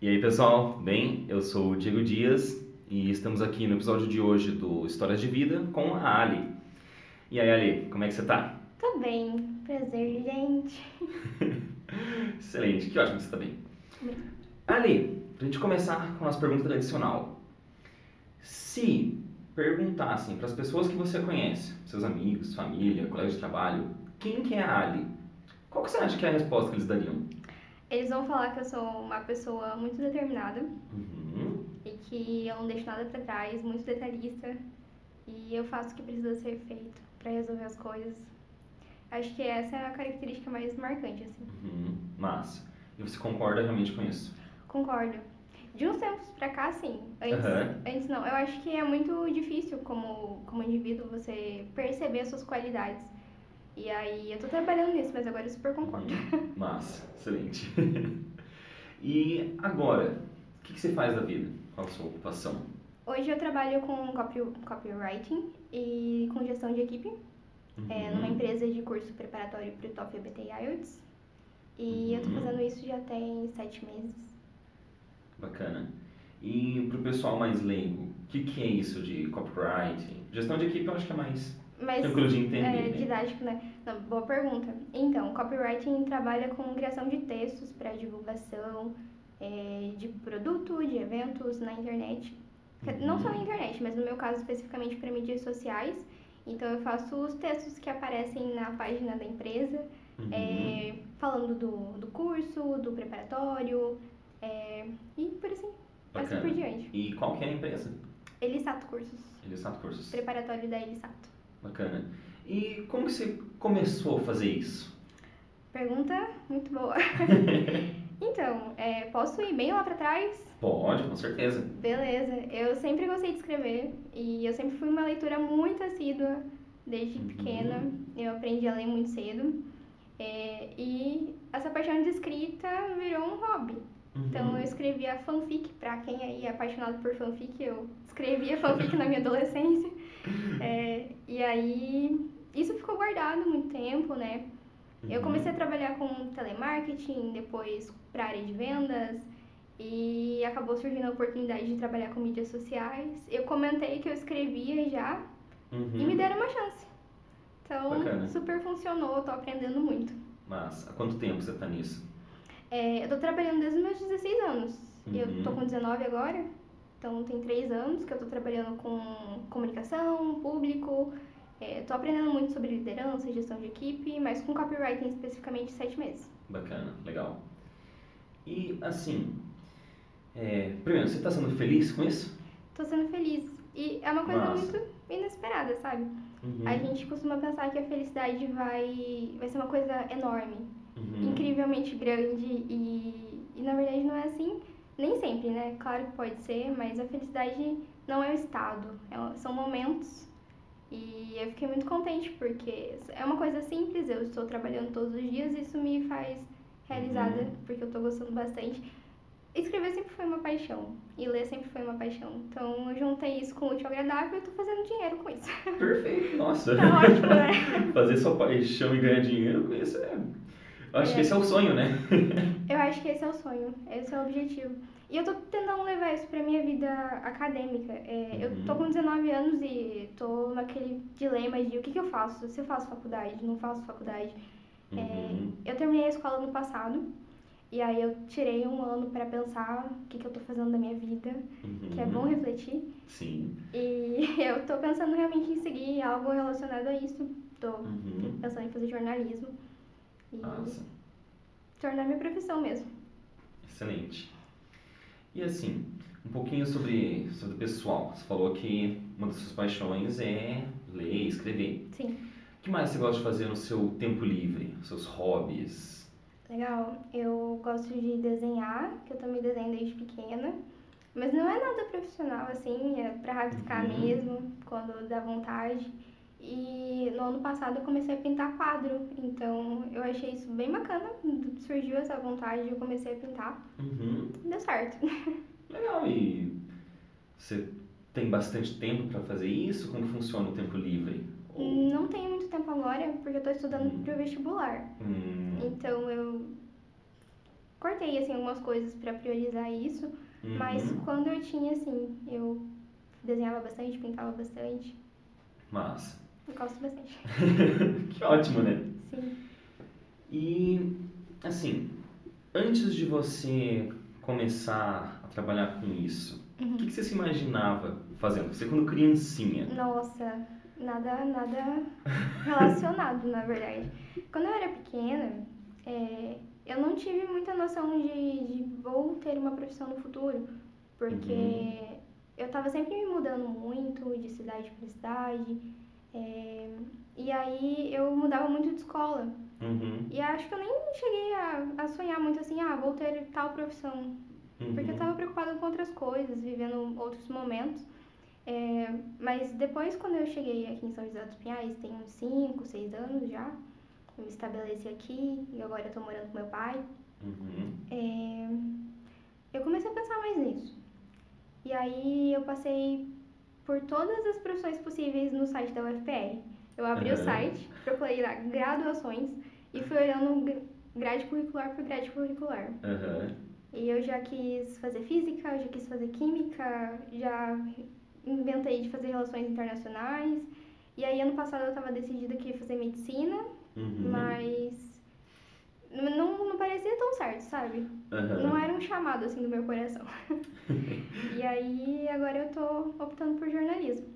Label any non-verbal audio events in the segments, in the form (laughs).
E aí pessoal, bem? Eu sou o Diego Dias e estamos aqui no episódio de hoje do Histórias de Vida com a Ali. E aí Ali, como é que você tá? Tô bem, prazer, gente. (laughs) Excelente, que ótimo que você tá bem. Ali, pra gente começar com as perguntas tradicional. Se perguntassem para as pessoas que você conhece, seus amigos, família, colegas de trabalho, quem que é a Ali? Qual que você acha que é a resposta que eles dariam? Eles vão falar que eu sou uma pessoa muito determinada Uhum. e que eu não deixo nada pra trás, muito detalhista e eu faço o que precisa ser feito pra resolver as coisas. Acho que essa é a característica mais marcante, assim. Uhum. Massa. E você concorda realmente com isso? Concordo. De uns tempos pra cá, sim. Antes, Aham. antes não. Eu acho que é muito difícil como, como indivíduo você perceber as suas qualidades. E aí eu tô trabalhando nisso, mas agora eu super concordo. Uhum. Massa, (laughs) excelente. (laughs) e agora, o que, que você faz da vida? Qual a sua ocupação? Hoje eu trabalho com copy, copywriting e com gestão de equipe, é, Uhum. numa empresa de curso preparatório para o TOEFL BT IELTS. E eu tô Uhum. fazendo isso já tem sete meses. Bacana. E pro pessoal mais leigo, o que, que é isso de copywriting? Gestão de equipe eu acho que é mais Mas tranquilo de entender, é né? didático, né? Não, boa pergunta. Então, copywriting trabalha com criação de textos para divulgação é, de produto, de eventos na internet. Não só na Uhum. internet, mas no meu caso especificamente para mídias sociais. Então eu faço os textos que aparecem na página da empresa, Uhum. é, falando do, do curso, do preparatório, é, e por assim, assim por diante. E qual que é a empresa? Elisato Cursos, Elisato Cursos. preparatório da Elisato. Bacana. E como que você começou a fazer isso? Pergunta muito boa. (laughs) então, é, posso ir bem lá pra trás? Pode, com certeza. Beleza. Eu sempre gostei de escrever e eu sempre fui uma leitura muito assídua desde Uhum. pequena. Eu aprendi a ler muito cedo. É, e essa paixão de escrita virou um hobby. Então Uhum. eu escrevia fanfic, pra quem aí é apaixonado por fanfic, eu escrevia fanfic na minha adolescência. É, e aí isso ficou guardado muito tempo, né? Eu Uhum. comecei a trabalhar com telemarketing, depois para área de vendas e acabou surgindo a oportunidade de trabalhar com mídias sociais. Eu comentei que eu escrevia já Uhum. e me deram uma chance. Então, Bacana. super funcionou, tô aprendendo muito. Mas há quanto tempo você tá nisso? É, eu tô trabalhando desde os meus 16 anos. Eu Uhum. tô com 19 agora, então tem 3 anos que eu tô trabalhando com comunicação, público. É, tô aprendendo muito sobre liderança e gestão de equipe, mas com copywriting especificamente 7 meses. Bacana, legal. E assim, é, primeiro, você tá sendo feliz com isso? Tô sendo feliz. E é uma coisa Massa. muito inesperada, sabe? Uhum. A gente costuma pensar que a felicidade vai, vai ser uma coisa enorme, Uhum. incrivelmente grande e, e na verdade não é assim. Nem sempre, né? Claro que pode ser, mas a felicidade não é o estado, é- são momentos. E eu fiquei muito contente porque é uma coisa simples, eu estou trabalhando todos os dias e isso me faz realizada Uhum. porque eu estou gostando bastante. Escrever sempre foi uma paixão e ler sempre foi uma paixão. Então eu juntei isso com o útil agradável e tô fazendo dinheiro com isso. Perfeito, nossa. Tá ótimo, né? (laughs) Fazer sua paixão e ganhar dinheiro com isso é. Eu acho É. que esse é o sonho, né? (laughs) Eu acho que esse é o sonho, esse é o objetivo. E eu tô tentando levar isso pra minha vida acadêmica. É, Eu tô Uhum. com 19 anos e tô naquele dilema de o que, que eu faço? Se eu faço faculdade, não faço faculdade. É, Uhum. eu terminei a escola no passado e aí eu tirei um ano pra pensar o que, que eu tô fazendo da minha vida, que é Uhum. bom refletir. Sim. E (laughs) eu tô pensando realmente em seguir algo relacionado a isso. Tô Uhum. pensando em fazer jornalismo e Nossa, tornar minha profissão mesmo. excelente. E assim, um pouquinho sobre, sobre o pessoal. Você falou que uma das suas paixões é ler, escrever. Sim. O que mais você gosta de fazer no seu tempo livre? Seus hobbies? Legal. Eu gosto de desenhar, que eu também desenho desde pequena. Mas não é nada profissional, assim, é pra rabiscar Uhum. mesmo, quando dá vontade. E no ano passado eu comecei a pintar quadro, então eu achei isso bem bacana. Surgiu essa vontade, eu comecei a pintar. Uhum. Deu certo. (laughs) Legal. E você tem bastante tempo para fazer isso? Como funciona o tempo livre? Não tenho muito tempo agora, porque eu tô estudando Hum. pro vestibular. Hum, Então eu cortei, assim, algumas coisas pra priorizar isso. Uhum. Mas quando eu tinha, assim, eu desenhava bastante, pintava bastante. Massa. Eu gosto bastante. (laughs) que ótimo, né? Sim. E, assim, antes de você começar a trabalhar com isso, Uhum. o que, que você se imaginava fazendo? Você quando criancinha? Nossa, nada, nada (laughs) relacionado, na verdade. Quando eu era pequena, é, eu não tive muita noção de, de vou ter uma profissão no futuro, porque Uhum. eu tava sempre me mudando muito de cidade para cidade, é, e aí eu mudava muito de escola. Uhum. E acho que eu nem cheguei a, a sonhar muito assim, ah, vou ter tal profissão. Porque eu Uhum. tava preocupada com outras coisas, vivendo outros momentos. É, mas depois, quando eu cheguei aqui em São José dos Pinhais, tem uns 5, 6 anos já, eu me estabeleci aqui e agora eu tô morando com meu pai. Uhum. É, eu comecei a pensar mais nisso. E aí eu passei por todas as profissões possíveis no site da UFPR. Eu abri o Aham. site, procurei lá graduações e fui olhando gra- grade curricular por grade curricular. Aham. E eu já quis fazer física, já quis fazer química, já inventei de fazer relações internacionais. E aí ano passado eu estava decidida que ia fazer medicina, Uhum. mas não, não parecia tão certo, sabe? Aham. Não era um chamado assim do meu coração. (laughs) e aí agora eu tô optando por jornalismo.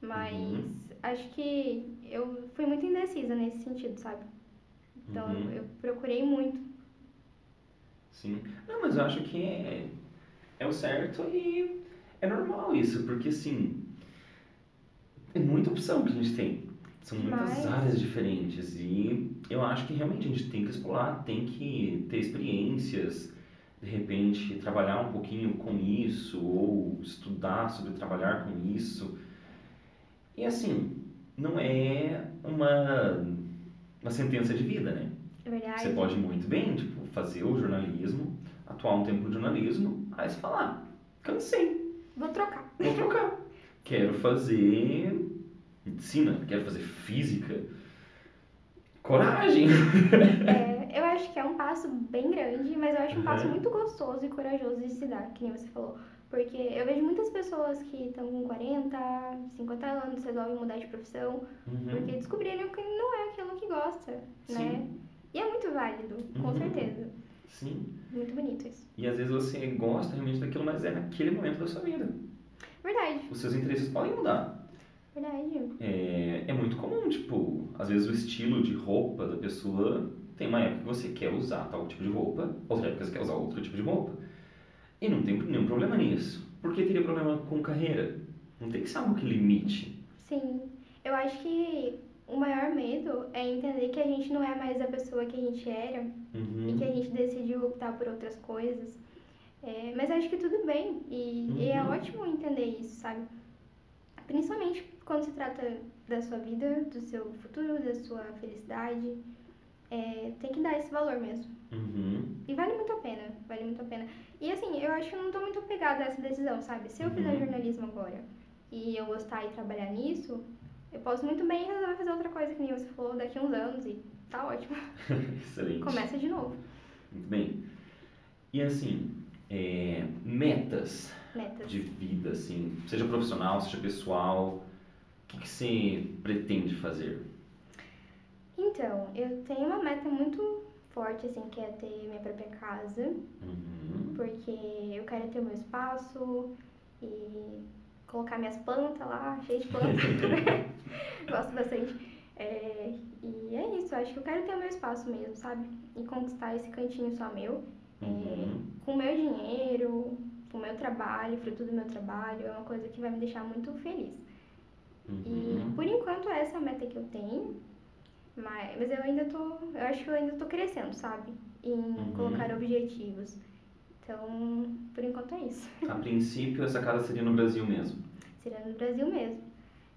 Mas Uhum. acho que eu fui muito indecisa nesse sentido, sabe? Então Uhum. eu procurei muito. Sim. Não, mas eu acho que é, é o certo e é normal isso, porque assim, é muita opção que a gente tem. São muitas Mas- áreas diferentes e eu acho que realmente a gente tem que explorar, tem que ter experiências, de repente trabalhar um pouquinho com isso ou estudar sobre trabalhar com isso. E assim, não é uma, uma sentença de vida, né? É verdade. Você pode muito bem, tipo, fazer o jornalismo, atuar um tempo no jornalismo, aí você falar, ah, cansei, Vou trocar. vou trocar. (laughs) Quero fazer medicina, quero fazer física. Coragem! É, (laughs) eu acho que é um passo bem grande, mas eu acho um passo Uhum. muito gostoso e corajoso de se dar, que nem você falou. Porque eu vejo muitas pessoas que estão com 40, 50 anos, resolvem mudar de profissão, Uhum. porque descobriram que não é aquilo que gosta, né? Sim. E é muito válido, com Uhum. certeza. Sim. Muito bonito isso. E às vezes você gosta realmente daquilo, mas é naquele momento da sua vida. Verdade, Os seus interesses podem mudar. Verdade. É, é muito comum, tipo, às vezes o estilo de roupa da pessoa tem uma época que você quer usar tal tipo de roupa, outra época que você quer usar outro tipo de roupa. E não tem nenhum problema nisso. Por que teria problema com carreira? Não tem que ser algo que limite. Sim, eu acho que o maior medo é entender que a gente não é mais a pessoa que a gente era e que Uhum. a gente decidiu optar por outras coisas. É, mas acho que tudo bem e, e é Uhum. ótimo entender isso, sabe? Principalmente quando se trata da sua vida, do seu futuro, da sua felicidade. É, tem que dar esse valor mesmo. Uhum. E vale muito a pena, vale muito a pena. E assim, eu acho que eu não tô muito apegada a essa decisão, sabe? Se eu fizer Uhum. jornalismo agora e eu gostar e trabalhar nisso, eu posso muito bem resolver fazer outra coisa, que nem você falou, daqui a uns anos e tá ótimo. (laughs) Excelente. Começa de novo. Muito bem. E assim, é, metas Metas. de vida, assim, seja profissional, seja pessoal, que, você pretende fazer? Então, eu tenho uma meta muito forte, assim, que é ter minha própria casa, Uhum. porque eu quero ter o meu espaço e colocar minhas plantas lá, cheio de plantas. (laughs) (laughs) Gosto bastante. É, e é isso, acho que eu quero ter o meu espaço mesmo, sabe? E conquistar esse cantinho só meu, é, Uhum. com o meu dinheiro, com o meu trabalho, fruto do meu trabalho, é uma coisa que vai me deixar muito feliz. E Uhum. por enquanto essa é a meta que eu tenho, mas, mas eu ainda tô, eu acho que eu ainda tô crescendo, sabe? Em Uhum. colocar objetivos. Então, por enquanto é isso. (laughs) A princípio, essa casa seria no Brasil mesmo. Seria no Brasil mesmo.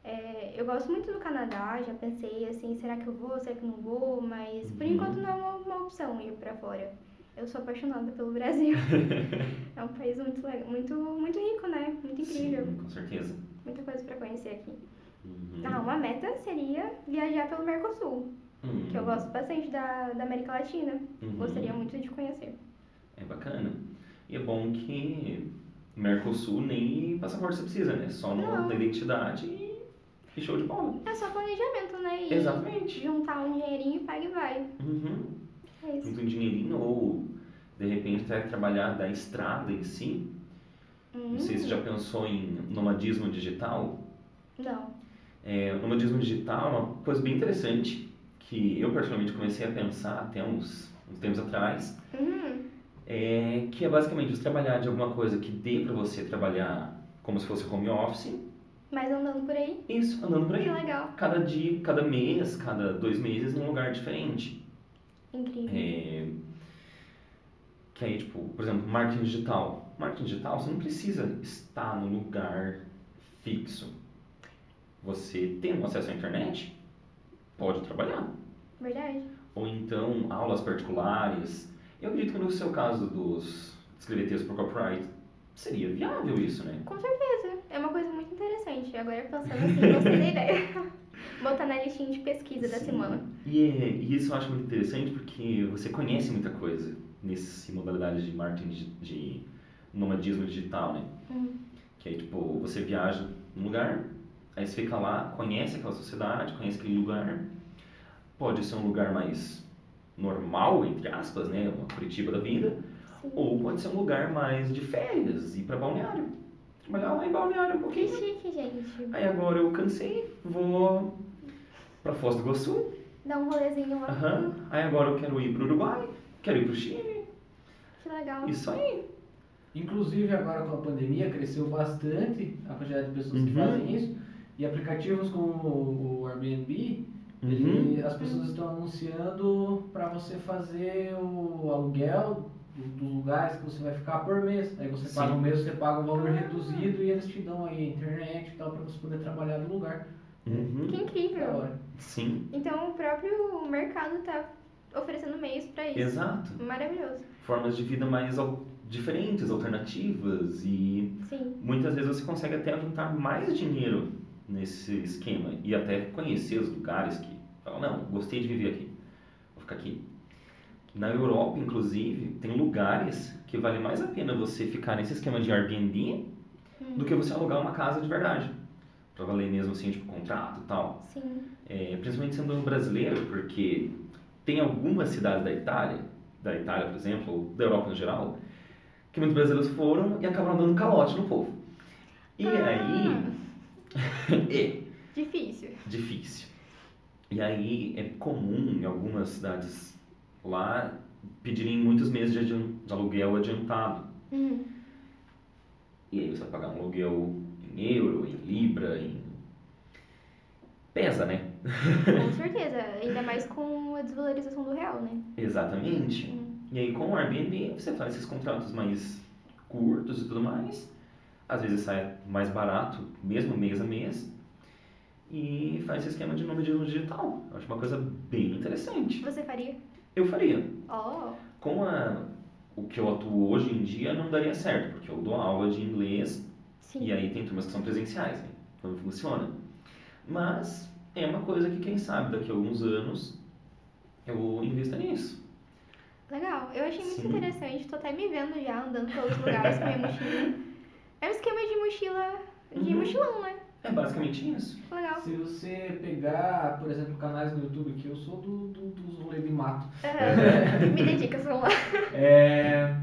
É, eu gosto muito do Canadá, já pensei assim, será que eu vou, será que eu não vou, mas por Uhum. enquanto não é uma, uma opção ir pra fora. Eu sou apaixonada pelo Brasil. (laughs) é um país muito legal, muito, muito rico, né? Muito incrível. Sim, com certeza. Muita coisa pra conhecer aqui. Uhum. Ah, uma meta seria viajar pelo Mercosul, Uhum. que eu gosto bastante da, da América Latina. Uhum. Gostaria muito de conhecer. É bacana. E é bom que Mercosul nem passaporte você precisa, né? Só no, Não. na identidade e, e show de bola. É só planejamento, né? E Exatamente. juntar um dinheirinho e pega e vai. Uhum. É isso. Junta um dinheirinho ou de repente até trabalhar da estrada em si. Não sei se você já pensou em nomadismo digital. Não. É, o nomadismo digital é uma coisa bem interessante que eu particularmente comecei a pensar até uns, uns tempos atrás, Hum, é, que é basicamente você trabalhar de alguma coisa que dê para você trabalhar como se fosse home office, mas andando por aí, isso, andando por aí. que legal. Cada dia, cada mês, cada dois meses num lugar diferente. Incrível. É, que aí, tipo, por exemplo, marketing digital. Marketing digital, você não precisa estar no lugar fixo. Você tem um acesso à internet, pode trabalhar. Verdade. Ou então, aulas particulares. Eu acredito que no seu caso dos escrever texto por copyright, seria viável isso, né? Com certeza. É uma coisa muito interessante. Agora pensando assim, gostei da ideia. (laughs) Botar na listinha de pesquisa da Sim. semana. E, é- e isso eu acho muito interessante porque você conhece muita coisa nesse modalidade de marketing de, de nomadismo digital, né? Hum. Que aí, tipo, você viaja num lugar, aí você fica lá, conhece aquela sociedade, conhece aquele lugar. Pode ser um lugar mais normal, entre aspas, né? Uma Curitiba da vida. Sim. Ou pode ser um lugar mais de férias, ir pra balneário. Trabalhar lá em balneário um Que pouquinho. chique, gente. Aí agora eu cansei, vou pra Foz do Iguaçu. Dá um rolezinho lá. Aham. Aí agora eu quero ir pro Uruguai, quero ir pro Chile. Que legal. Isso aí. Inclusive agora com a pandemia cresceu bastante a quantidade de pessoas que Uhum. fazem isso. E aplicativos como o Airbnb, Uhum. ele- as pessoas estão anunciando para você fazer o aluguel do- dos lugares que você vai ficar por mês. Aí você Sim. paga um mês, você paga um valor reduzido e eles te dão aí a internet e tal para você poder trabalhar no lugar. Uhum. Que incrível. Sim, Então o próprio mercado tá oferecendo meios pra isso. exato. Maravilhoso. Formas de vida mais al- diferentes, alternativas e Sim. muitas vezes você consegue até juntar mais dinheiro nesse esquema e até conhecer os lugares que fala, não, gostei de viver aqui, vou ficar aqui. Na Europa, inclusive, tem lugares que vale mais a pena você ficar nesse esquema de Airbnb Hum. do que você alugar uma casa de verdade. Pra valer mesmo assim, tipo, contrato e tal. Sim. É, principalmente sendo um brasileiro, porque tem algumas cidades da Itália, da Itália, por exemplo, ou da Europa no geral, que muitos brasileiros foram e acabaram dando calote no povo. E Ah. aí. É Difícil. difícil. E aí é comum em algumas cidades lá pedirem muitos meses de, de aluguel adiantado. Hum. E aí você vai pagar um aluguel em euro, em libra, em. Pesa, né? Com (laughs) certeza. Ainda mais com a desvalorização do real, né? Exatamente. Hum. E aí com o Airbnb você faz esses contratos mais curtos e tudo mais. Às vezes sai mais barato, mesmo mês a mês. E faz esse esquema de nomadismo digital. Eu acho uma coisa bem interessante. Você faria? Eu faria. Oh. Com a, o que eu atuo hoje em dia não daria certo, porque eu dou aula de inglês Sim. e aí tem turmas que são presenciais, né? Então não funciona. Mas é uma coisa que quem sabe daqui a alguns anos eu invista nisso. Legal. Eu achei muito Sim. interessante. Tô até me vendo já andando pelos lugares com minha mochila. (laughs) É um esquema de mochila. De Uhum. mochilão, né? É basicamente isso. Legal. Se você pegar, por exemplo, canais no YouTube, que eu sou do, do, dos rolês de mato. Aham. Me dedica, vamos (laughs) lá. É,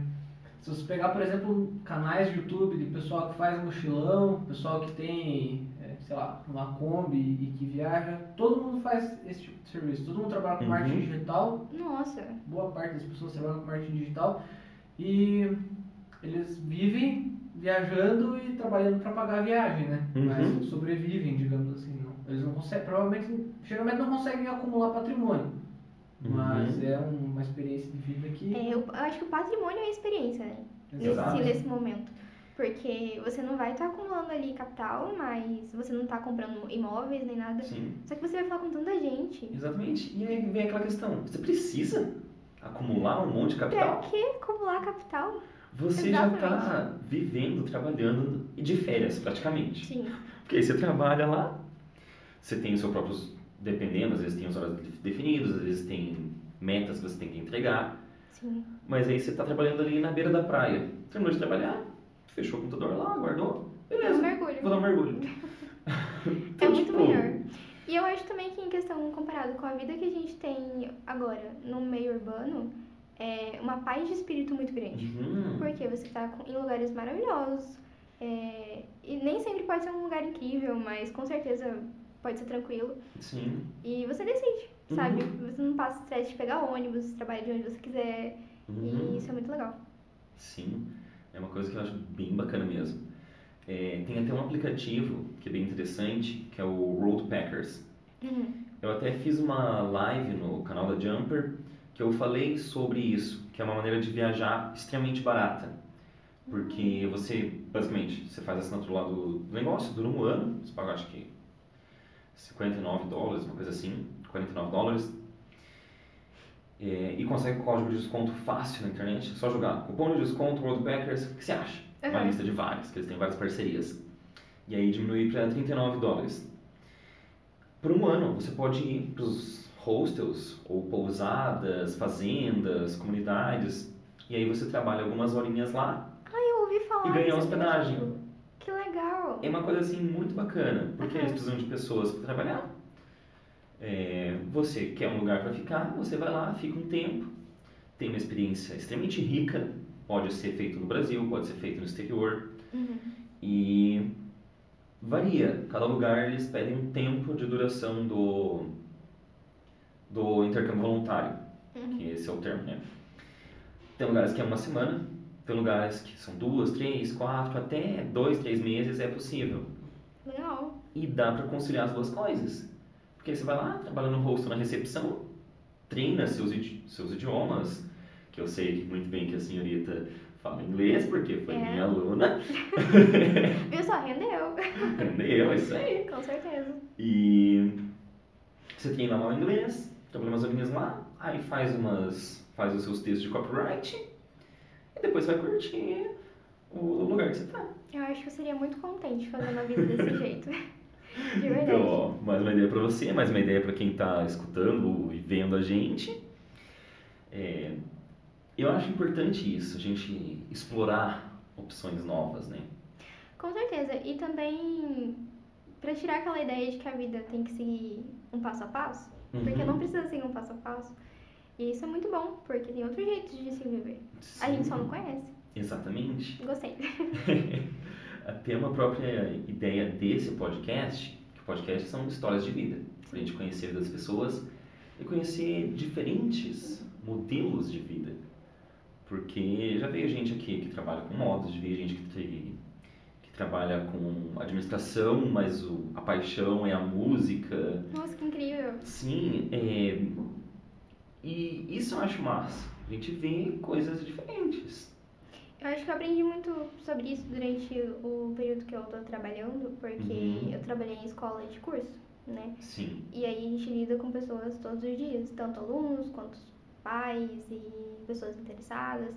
se você pegar, por exemplo, canais de YouTube de pessoal que faz mochilão, pessoal que tem, é, sei lá, uma Kombi e que viaja, todo mundo faz esse tipo de serviço. Todo mundo trabalha com Uhum. marketing digital, Nossa. boa parte das pessoas trabalham com marketing digital e eles vivem viajando e trabalhando para pagar a viagem, né? Uhum. Mas sobrevivem, digamos assim. Não. Eles não conseguem, provavelmente, geralmente não conseguem acumular patrimônio. Mas Uhum. é um- uma experiência de vida que. É, eu, eu acho que o patrimônio é a experiência, né? Nesse, nesse momento. Porque você não vai estar acumulando ali capital, mas você não tá comprando imóveis nem nada. Sim, Só que você vai falar com tanta gente. exatamente. E aí vem aquela questão: você precisa acumular um monte de Pra capital? que acumular capital? Você já está Exatamente. vivendo, trabalhando e de férias praticamente. Sim. Porque aí você trabalha lá, você tem os seus próprios, dependendo, às vezes tem os horários definidos, às vezes tem metas que você tem que entregar. Sim. Mas aí você tá trabalhando ali na beira da praia. Terminou de trabalhar, fechou o computador lá, guardou, É um beleza. mergulho. Vou dar um mergulho. (laughs) É (laughs) Então, muito tipo, melhor. E eu acho também que em questão comparado com a vida que a gente tem agora no meio urbano, é uma paz de espírito muito grande. Uhum. Porque você tá com- em lugares maravilhosos. é, e nem sempre pode ser um lugar incrível, mas com certeza pode ser tranquilo. Sim. E você decide, sabe? Uhum. Você não passa estresse de pegar ônibus, trabalha de onde você quiser. Uhum. E isso é muito legal. Sim, é uma coisa que eu acho bem bacana mesmo. É, tem até um aplicativo que é bem interessante, que é o Road Packers. Uhum. Eu até fiz uma live no canal da Jumper que eu falei sobre isso, que é uma maneira de viajar extremamente barata. Porque você, basicamente, você faz a assinatura lá do, do negócio, dura um ano, você paga acho que 59 dólares, uma coisa assim, 49 dólares. É, e consegue o código de desconto fácil na internet, é só jogar cupom de desconto Road Packers, o que você acha? Uma Uhum. lista de vários, que eles têm várias parcerias. E aí diminuir para 39 dólares. Por um ano, você pode ir para os hostels ou pousadas, fazendas, comunidades, e aí você trabalha algumas horinhas lá. Eu ouvi falar. E desse hospedagem. aplicativo. Que legal. É uma coisa assim muito bacana, porque Aham. eles precisam de pessoas para trabalhar. É, você quer um lugar para ficar, você vai lá, fica um tempo, tem uma experiência extremamente rica, pode ser feito no Brasil, pode ser feito no exterior, Uhum. e varia. Cada lugar eles pedem um tempo de duração do, do intercâmbio voluntário, Uhum. que esse é o termo, né? Tem lugares que é uma semana, tem lugares que são duas, três, quatro, até dois, três meses é possível. Legal. E dá para conciliar as duas coisas. Porque você vai lá, trabalha no rosto na recepção, treina seus, seus idiomas, que eu sei muito bem que a senhorita fala inglês, porque foi É. minha aluna. (laughs) Viu só? Rendeu. Entendeu? É isso aí. Com certeza. E você treina lá o inglês, trabalha umas horinhas lá, aí faz umas. faz os seus textos de copyright e depois vai curtir o lugar que você tá. Eu acho que eu seria muito contente fazendo a vida desse (laughs) jeito. De verdade. Então, ó, mais uma ideia para você, mais uma ideia para quem está escutando e vendo a gente. É, eu acho importante isso, a gente explorar opções novas, né? Com certeza. E também pra tirar aquela ideia de que a vida tem que seguir um passo a passo. Porque Uhum. não precisa seguir um passo a passo. E isso é muito bom, porque tem outros jeitos de se viver. A gente só não conhece. Exatamente. Gostei. (laughs) Até uma própria ideia desse podcast, que o podcast são histórias de vida, para a gente conhecer das pessoas e conhecer diferentes modelos de vida. Porque já veio gente aqui que trabalha com modas, já veio gente que trabalha com administração, mas o, a paixão é a música. Nossa, que incrível. Sim, é, e isso eu acho massa. A gente vê coisas diferentes. Eu acho que eu aprendi muito sobre isso durante o período que eu tô trabalhando, porque Uhum. eu trabalhei em escola de curso, né? Sim. E aí a gente lida com pessoas todos os dias, tanto alunos quanto pais e pessoas interessadas.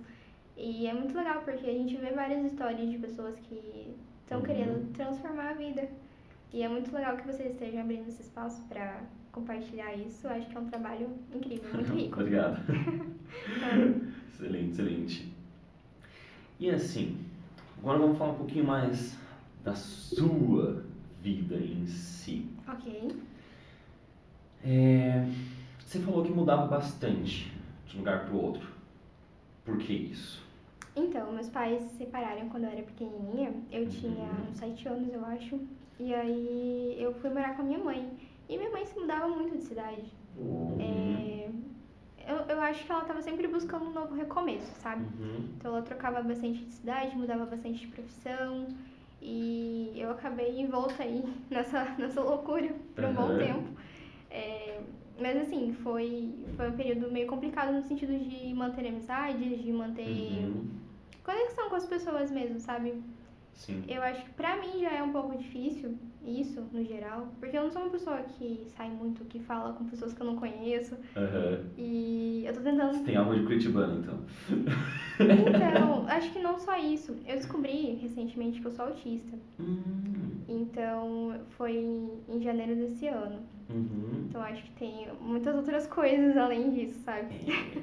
E é muito legal porque a gente vê várias histórias de pessoas que estão Uhum. querendo transformar a vida. E é muito legal que vocês estejam abrindo esse espaço para compartilhar isso. Acho que é um trabalho incrível, muito (laughs) rico. Obrigado. (laughs) excelente, excelente. E assim, agora vamos falar um pouquinho mais da sua vida em si. ok. É, você falou que mudava bastante de um lugar para o outro. Por que isso? Então, meus pais se separaram quando eu era pequenininha. Eu tinha Uhum. uns sete anos, eu acho. E aí eu fui morar com a minha mãe. E minha mãe se mudava muito de cidade. É, eu, eu acho que ela estava sempre buscando um novo recomeço, sabe? Uhum. Então ela trocava bastante de cidade, mudava bastante de profissão. E eu acabei envolta aí (laughs) nessa, nessa loucura por um bom Aham. tempo. É, mas assim, foi, foi um período meio complicado no sentido de manter amizades, de manter Uhum. Conexão com as pessoas mesmo, sabe? Sim. Eu acho que pra mim já é um pouco difícil isso, no geral, porque eu não sou uma pessoa que sai muito, que fala com pessoas que eu não conheço, Aham. e eu tô tentando Você tem algo de curitibano, então. Então, (laughs) acho que não só isso. Eu descobri recentemente que eu sou autista. Hum. Então, foi em, em janeiro desse ano. Uhum. Então, acho que tem muitas outras coisas além disso, sabe? É.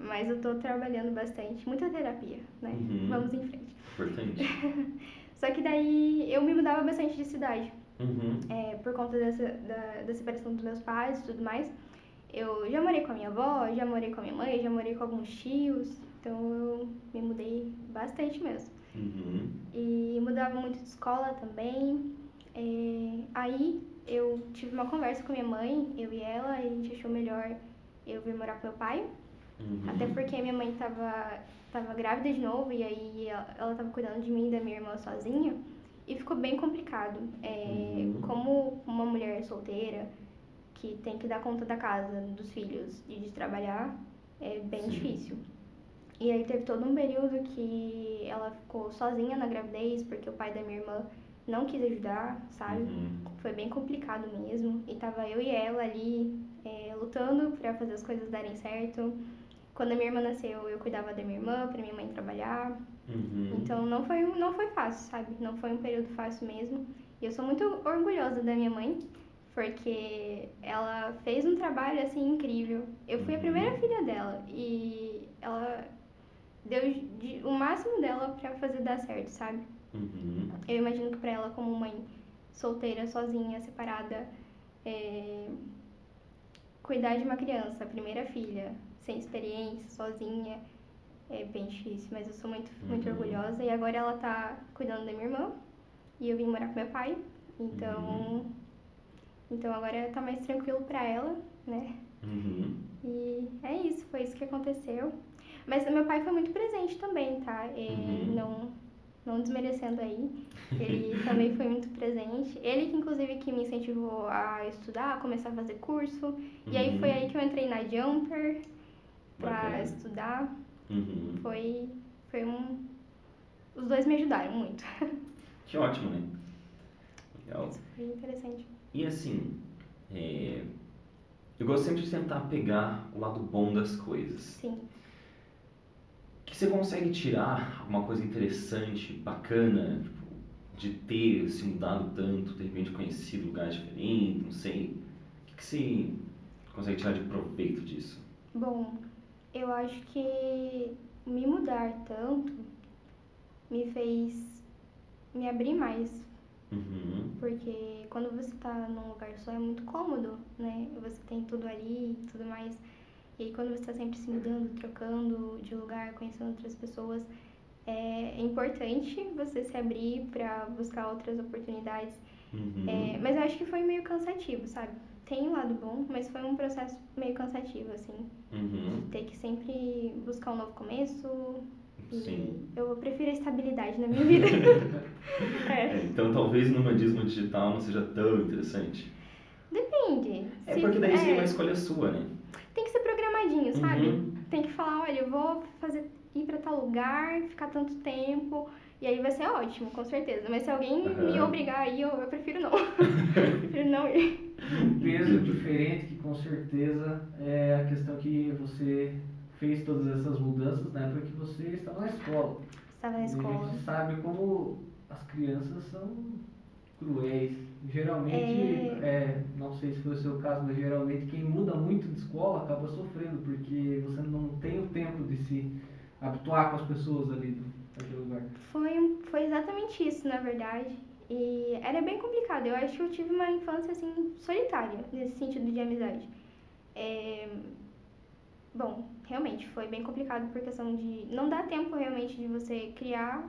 Mas eu tô trabalhando bastante, muita terapia, né? Uhum. Vamos em frente. Importante. (laughs) Só que daí eu me mudava bastante de cidade, Uhum. é, por conta dessa, da, da separação dos meus pais e tudo mais. Eu já morei com a minha avó, já morei com a minha mãe, já morei com alguns tios, então eu me mudei bastante mesmo. Uhum. E mudava muito de escola também. É, aí eu tive uma conversa com minha mãe, eu e ela, e a gente achou melhor eu vir morar com meu pai. Uhum. Até porque minha mãe tava, tava grávida de novo e aí ela, ela tava cuidando de mim e da minha irmã sozinha. E ficou bem complicado. É, Uhum. Como uma mulher solteira que tem que dar conta da casa, dos filhos e de trabalhar, é bem Sim. difícil. E aí teve todo um período que ela ficou sozinha na gravidez, porque o pai da minha irmã não quis ajudar, sabe? Uhum. Foi bem complicado mesmo. E tava eu e ela ali é, lutando pra fazer as coisas darem certo. Quando a minha irmã nasceu, eu cuidava da minha irmã, pra minha mãe trabalhar. Uhum. Então não foi, não foi fácil, sabe? Não foi um período fácil mesmo. E eu sou muito orgulhosa da minha mãe, porque ela fez um trabalho assim incrível. Eu fui a Uhum. primeira filha dela e ela deu de- o máximo dela pra fazer dar certo, sabe? Uhum. Eu imagino que pra ela, como mãe solteira, sozinha, separada, é, cuidar de uma criança, primeira filha, sem experiência, sozinha, é bem difícil. Mas eu sou muito, muito Uhum. orgulhosa. E agora ela tá cuidando da minha irmã e eu vim morar com meu pai. Então, Uhum. então agora tá mais tranquilo pra ela, né? Uhum. E é isso, foi isso que aconteceu. Mas meu pai foi muito presente também, tá? Uhum. Não, não desmerecendo aí. Ele (laughs) também foi muito presente. Ele que inclusive que me incentivou a estudar, a começar a fazer curso. E aí foi Uhum. aí que eu entrei na Jumper pra Bacana. estudar. Uhum. Foi, foi um. Os dois me ajudaram muito. (laughs) Que ótimo, né? Legal. Isso foi interessante. E assim, é, eu gosto sempre de tentar pegar o lado bom das coisas. Sim. Que você consegue tirar alguma coisa interessante, bacana, tipo, de ter se mudado tanto, de repente conhecido lugares diferentes, não sei. O que, que você consegue tirar de proveito disso? Bom, eu acho que me mudar tanto me fez me abrir mais Uhum. Porque quando você tá num lugar só é muito cômodo, né? Você tem tudo ali e tudo mais. E aí quando você tá sempre se mudando, trocando de lugar, conhecendo outras pessoas, é importante você se abrir pra buscar outras oportunidades. Uhum. É, mas eu acho que foi meio cansativo, sabe? Tem um lado bom, mas foi um processo meio cansativo, assim. Uhum. Ter que sempre buscar um novo começo. Sim. eu prefiro a estabilidade na minha vida. (laughs) é. É, então talvez nomadismo digital não seja tão interessante. Depende. É Se- porque daí é. uma escolha sua, né? Tem que ser programadinho, sabe? Uhum. Tem que falar, olha, eu vou fazer ir pra tal lugar, ficar tanto tempo, e aí vai ser ótimo, com certeza. Mas se alguém me Aham. obrigar aí, eu, eu prefiro não. (laughs) prefiro não ir. Um peso diferente que com certeza é a questão que você fez todas essas mudanças na época que você estava na escola. Estava na E A escola. gente sabe como as crianças são cruéis. Geralmente, É. é, não sei se foi o seu caso, mas geralmente quem muda muito de escola acaba sofrendo, porque você não tem o tempo de se habituar com as pessoas ali lugar. Foi, foi exatamente isso, na verdade. E era bem complicado. Eu acho que eu tive uma infância, assim, solitária, nesse sentido de amizade. É, Bom, realmente, foi bem complicado por questão de... Não dá tempo, realmente, de você criar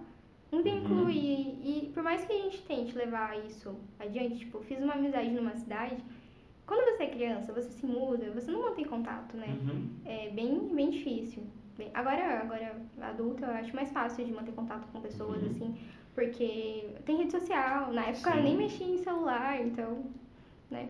um vínculo Uhum. e, e por mais que a gente tente levar isso adiante, tipo, fiz uma amizade numa cidade... Quando você é criança, você se muda, você não mantém contato, né? Uhum. É bem, bem difícil. Bem- agora, agora, adulta, eu acho mais fácil de manter contato com pessoas, Uhum. assim, porque tem rede social. Na época Sim. eu nem mexia em celular, então, né?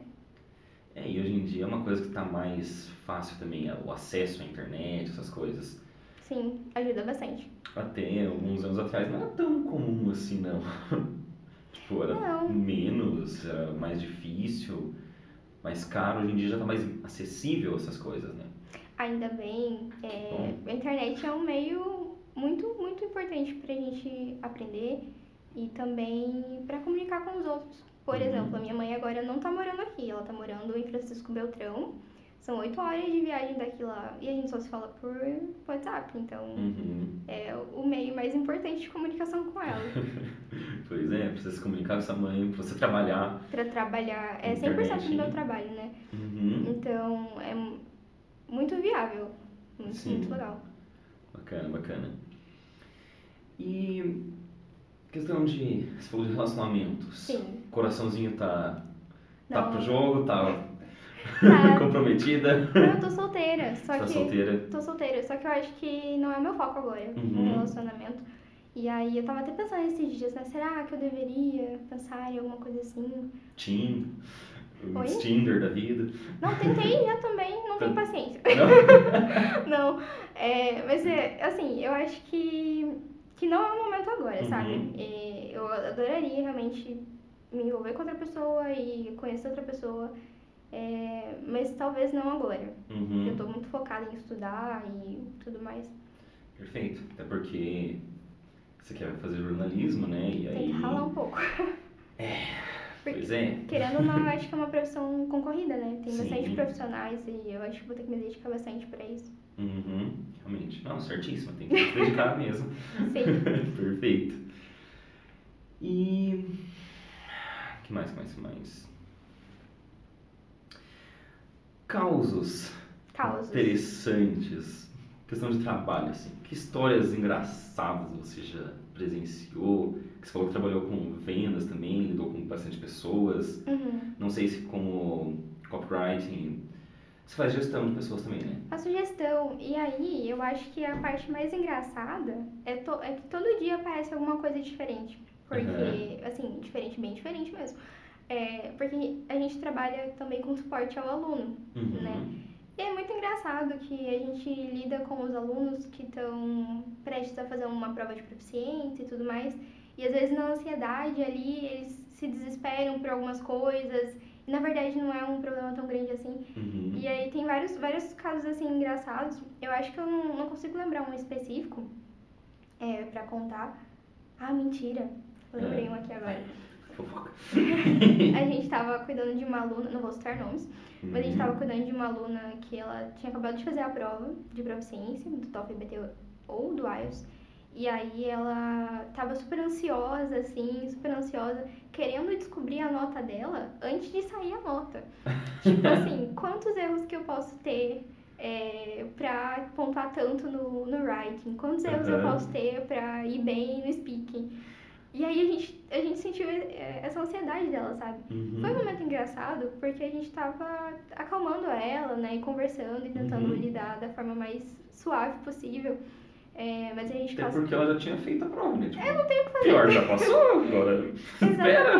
É, e hoje em dia é uma coisa que está mais fácil também, é o acesso à internet, essas coisas. Sim, ajuda bastante. Até alguns anos atrás não era tão comum assim, não. (laughs) tipo, era Não. menos, era mais difícil, mais caro. Hoje em dia já está mais acessível essas coisas, né? Ainda bem, é, a internet é um meio muito, muito importante pra gente aprender e também pra comunicar com os outros. Por Uhum. exemplo, a minha mãe agora não tá morando aqui, ela tá morando em Francisco Beltrão, São oito horas de viagem daqui lá. E a gente só se fala por WhatsApp. Então, Uhum. é o meio mais importante de comunicação com ela. (laughs) Pois é, pra você se comunicar com sua mãe, pra você trabalhar. Pra trabalhar. É 100% Internet, do meu né? trabalho, né? Uhum. Então, é muito viável. Muito, Sim. muito legal. Bacana, bacana. E questão de. Você falou de relacionamentos. Sim. Coraçãozinho tá. Tá Não. pro jogo, tá Tá. (laughs) comprometida. Não, eu tô solteira. Só tá que. solteira. Tô solteira, só que eu acho que não é o meu foco agora, Uhum. relacionamento. E aí eu tava até pensando esses dias, né? Será que eu deveria pensar em alguma coisa assim? Tinder. Oi? Tinder da vida. Não, tentei já também, não tenho paciência. Não? (laughs) (laughs) Não, é, mas é, assim, eu acho que, que não é o momento agora, Uhum. sabe? É, eu adoraria realmente me envolver com outra pessoa e conhecer outra pessoa, é, mas talvez não agora. Eu Uhum. tô muito focada em estudar e tudo mais. Perfeito. Até porque você quer fazer jornalismo, né? E Tem aí. que ralar um pouco. (laughs) Pois é. Querendo ou não, acho que é uma profissão concorrida, né? Tem Sim. bastante profissionais e eu acho que vou ter que me dedicar bastante pra isso. Uhum. Realmente. Não, certíssimo. Tem que se dedicar (laughs) mesmo. Sim. (laughs) Perfeito. E. que mais, que mais, que mais? Causos Causos. interessantes. Questão de trabalho, assim. Que histórias engraçadas você já presenciou? Que você falou que trabalhou com vendas também, lidou com bastante pessoas. Uhum. Não sei se como copywriting. Você faz gestão de pessoas também, né? A sugestão, e aí eu acho que a parte mais engraçada é, to- é que todo dia aparece alguma coisa diferente. Porque, Uhum. assim, diferente, bem diferente mesmo. É, porque a gente trabalha também com suporte ao aluno. Uhum. Né? E é muito engraçado que a gente lida com os alunos que estão prestes a fazer uma prova de proficiência e tudo mais. E às vezes na ansiedade ali eles se desesperam por algumas coisas. E na verdade não é um problema tão grande assim. Uhum. E aí tem vários, vários casos assim engraçados. Eu acho que eu não, não consigo lembrar um específico é, pra contar. Ah, mentira. Lembrei um aqui agora. Fofoca. (laughs) A gente tava cuidando de uma aluna, não vou citar nomes, mas a gente Uhum. tava cuidando de uma aluna que ela tinha acabado de fazer a prova de proficiência do TOEFL IBT ou do IELTS. E aí ela tava super ansiosa, assim, super ansiosa, querendo descobrir a nota dela antes de sair a nota. (laughs) tipo assim, quantos erros que eu posso ter é, pra pontuar tanto no, no writing? Quantos erros eu Aham. posso ter pra ir bem no speaking? E aí a gente, a gente sentiu é, essa ansiedade dela, sabe? Uhum. Foi um momento engraçado porque a gente tava acalmando ela, né, e conversando e tentando Uhum. lidar da forma mais suave possível. É, mas a gente Até porque ela já tinha feito a prova, né? Tipo, Eu não tenho o que fazer. pior, já passou, agora espera.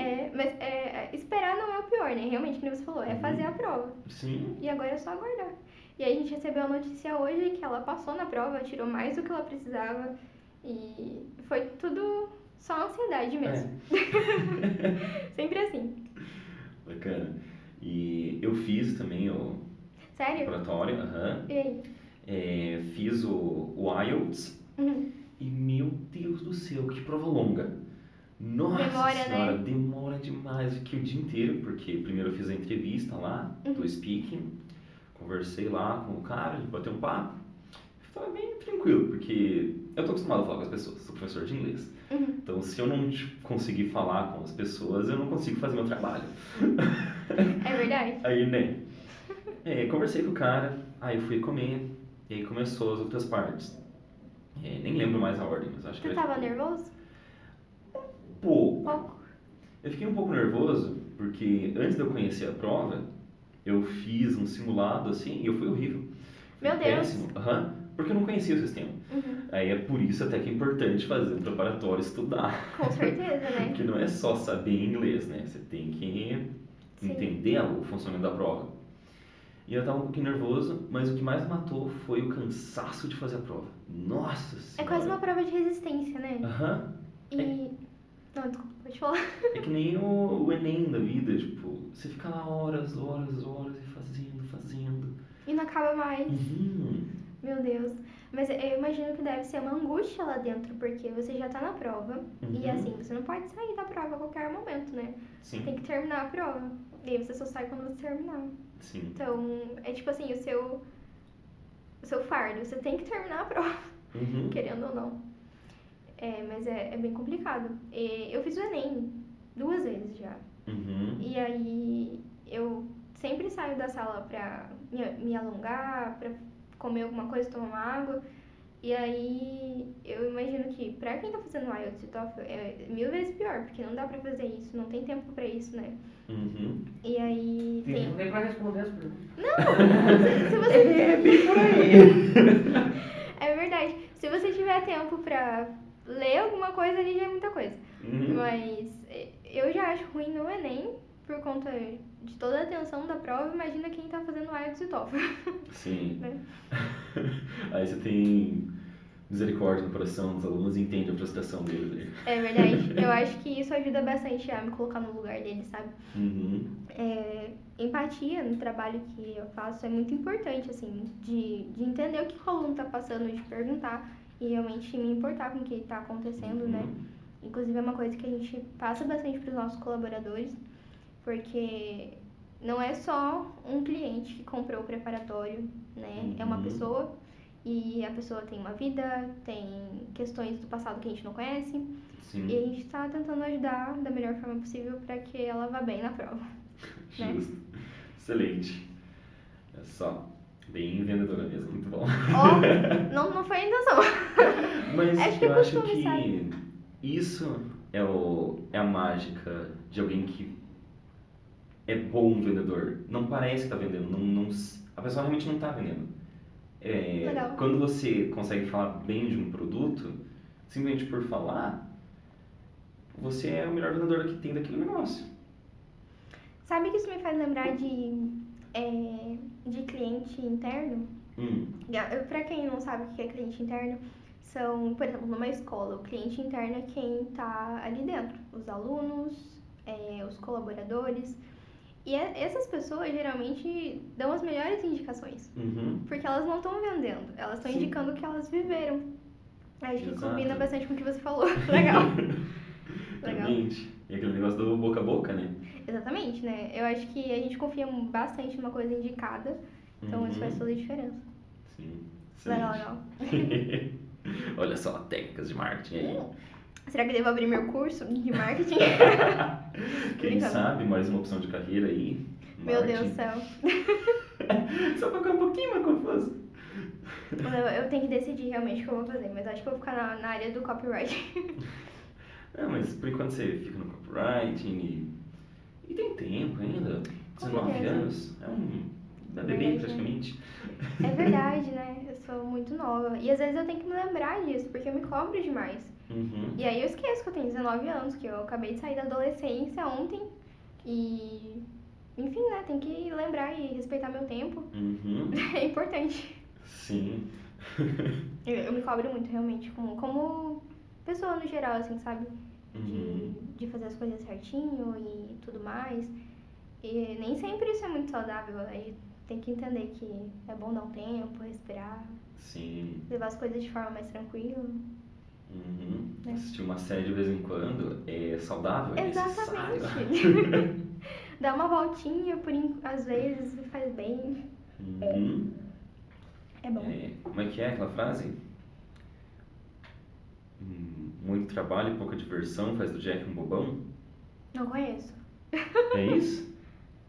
É, mas é, esperar não é o pior, né? Realmente, como você falou, é Uhum. fazer a prova. Sim. E agora é só aguardar. E aí a gente recebeu a notícia hoje que ela passou na prova, tirou mais do que ela precisava. E foi tudo só ansiedade mesmo. (laughs) Sempre assim. Bacana. E eu fiz também o Sério? laboratório, aham. E aí? É, fiz o, o IELTS Uhum. e, meu Deus do céu, que prova longa. Nossa Demora, né? senhora, demora demais. Fiquei o dia inteiro, porque primeiro eu fiz a entrevista lá, Uhum. do speaking, conversei lá com o cara, bateu um papo. Foi bem tranquilo, porque eu tô acostumado a falar com as pessoas, sou professor de inglês. Uhum. Então, se eu não conseguir falar com as pessoas, eu não consigo fazer meu trabalho. É verdade? (laughs) Aí, né? É, conversei com o cara, aí fui comer, e aí começou as outras partes. É, nem lembro mais a ordem, mas acho que Você tava tipo, nervoso? pouco. Pouco. Eu fiquei um pouco nervoso, porque antes de eu conhecer a prova, eu fiz um simulado assim e eu fui horrível. Meu Deus. Péssimo. Aham, porque eu não conhecia o sistema. Uhum. Aí é por isso até que é importante fazer um preparatório, estudar. Com certeza, né? (laughs) Porque não é só saber inglês, né? Você tem que Sim. entender o funcionamento da prova. E eu tava um pouquinho nervoso, mas o que mais matou foi o cansaço de fazer a prova. Nossa É senhora. quase uma prova de resistência, né? Aham. E. Não, desculpa, pode falar. É que nem o, o Enem da vida, tipo, você fica lá horas, horas, horas e fazendo, fazendo. E não acaba mais. Uhum. Meu Deus. Mas eu imagino que deve ser uma angústia lá dentro, porque você já tá na prova. E Uhum. assim, você não pode sair da prova a qualquer momento, né? Sim, Tem que terminar a prova. E aí você só sai quando você terminar. sim. Então, é tipo assim, o seu. O seu fardo. Você tem que terminar a prova, Uhum. (laughs) querendo ou não. É, mas é, é bem complicado. E eu fiz o Enem duas vezes já. Uhum. E aí eu sempre saio da sala pra me, me alongar, pra comer alguma coisa, tomar uma água. E aí eu imagino que pra quem tá fazendo IELTS e TOEFL é mil vezes pior, porque não dá pra fazer isso, não tem tempo pra isso, né? Uhum. E aí Tem tem. tempo nem pra responder as perguntas. Se, se você... (laughs) É bem por aí. (laughs) É verdade. Se você tiver tempo pra ler alguma coisa, ali já é muita coisa. Uhum. Mas eh, eu já acho ruim no Enem, por conta de toda a atenção da prova. Imagina quem tá fazendo IELTS e TOEFL. Sim. (laughs) Né? (laughs) Aí você tem misericórdia no coração dos alunos e entende a frustração deles. É verdade. (laughs) Eu acho que isso ajuda bastante a me colocar no lugar deles, sabe? Uhum. É, empatia no trabalho que eu faço é muito importante, assim, de, de entender o que o aluno tá passando, de perguntar e realmente me importar com o que tá acontecendo, né? Inclusive é uma coisa que a gente passa bastante para os nossos colaboradores, porque não é só um cliente que comprou o preparatório, né? É uma Uhum. pessoa e a pessoa tem uma vida, tem questões do passado que a gente não conhece Sim. e a gente está tentando ajudar da melhor forma possível para que ela vá bem na prova. (laughs) né? Justo. Excelente. É só. Bem vendedora mesmo, muito bom. Ó, (laughs) não, não foi a intenção. Mas Acho que eu acho que sabe? isso é, o, é a mágica de alguém que é bom vendedor. Não parece que tá vendendo, não, não, a pessoa realmente não tá vendendo. É, quando você consegue falar bem de um produto, simplesmente por falar, você é o melhor vendedor que tem daquele negócio. Sabe que isso me faz lembrar de, é, de cliente interno? Hum, Para quem não sabe o que é cliente interno, são, por exemplo, numa escola, o cliente interno é quem está ali dentro, os alunos, é, os colaboradores. E essas pessoas geralmente dão as melhores indicações, uhum. porque elas não estão vendendo, elas estão indicando o que elas viveram. Acho que Exato. combina bastante com o que você falou. (laughs) Legal. (laughs) Legal. Realmente. E aquele negócio do boca a boca, né? Exatamente, né? Eu acho que a gente confia bastante numa coisa indicada, então isso Uhum. faz toda a diferença. Sim. Legal, Excelente. (laughs) Olha só, técnicas de marketing aí. Hum. Será que devo abrir meu curso de marketing? (laughs) Quem sabe mais uma opção de carreira aí. Meu Deus do céu. (laughs) Só pra ficar um pouquinho mais confuso. Eu, eu tenho que decidir realmente o que eu vou fazer, mas acho que eu vou ficar na, na área do copyright. Não, (laughs) mas por enquanto você fica no copywriting e, e tem tempo ainda. Com 19 certeza. anos. É um bebê Verdade, né? praticamente. É verdade, (laughs) né? Eu sou muito nova. E às vezes eu tenho que me lembrar disso, porque eu me cobro demais. Uhum. E aí eu esqueço que eu tenho 19 anos, que eu acabei de sair da adolescência ontem. E. Enfim, né? Tem que lembrar e respeitar meu tempo. Uhum. (laughs) É importante. Sim. (laughs) Eu, eu me cobro muito, realmente, como, como pessoa no geral, assim, sabe? Uhum. De, de fazer as coisas certinho e tudo mais. E nem sempre isso é muito saudável. Aí tem que entender que é bom dar um tempo, respirar, Sim. levar as coisas de forma mais tranquila. Uhum. É. Assistir uma série de vez em quando é saudável, é. Exatamente. (laughs) Dar uma voltinha, por, às vezes, faz bem. Uhum. É bom. É, como é que é aquela frase? Hum, muito trabalho e pouca diversão faz do Jack um bobão? Não conheço. É isso? (laughs)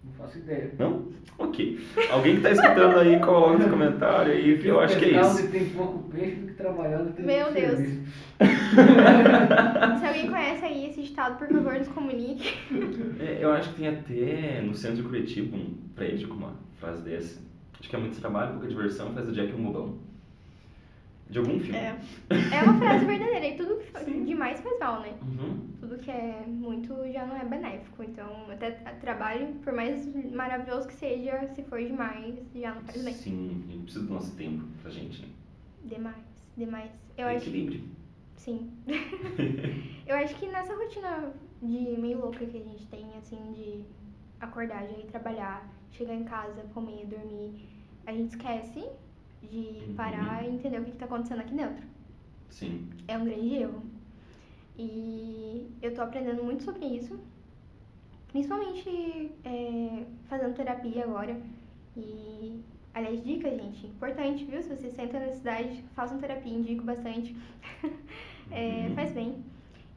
Não faço ideia. Não? Ok. Alguém que tá escutando aí, coloca no comentário aí, que eu acho que é isso. tem pouco peixe do que trabalhar onde tem Meu Deus. (laughs) Se alguém conhece aí esse ditado, por favor, nos comunique. É, eu acho que tem até no centro de Curitiba um prédio com uma frase dessa. Acho que é muito trabalho, pouca diversão faz do Jack um bobão. De algum filme. É, é uma frase verdadeira. E tudo que fa- Sim. demais faz mal, né? Uhum. Tudo que é muito já não é benéfico. Então, até trabalho, por mais maravilhoso que seja, se for demais, já não faz bem. Sim, a gente precisa do nosso tempo pra gente. né? Demais, demais. Eu acho Equilíbrio. Sim. (laughs) eu acho que nessa rotina de meio louca que a gente tem, assim, de acordar, já ir trabalhar, chegar em casa, comer, dormir, a gente esquece de Uhum. parar e entender o que está acontecendo aqui dentro. Sim. É um grande erro. E eu tô aprendendo muito sobre isso, principalmente é, fazendo terapia agora. E, aliás, dica, gente, importante, viu? Se você sente a necessidade, façam terapia, indico bastante. (laughs) É, Uhum. faz bem.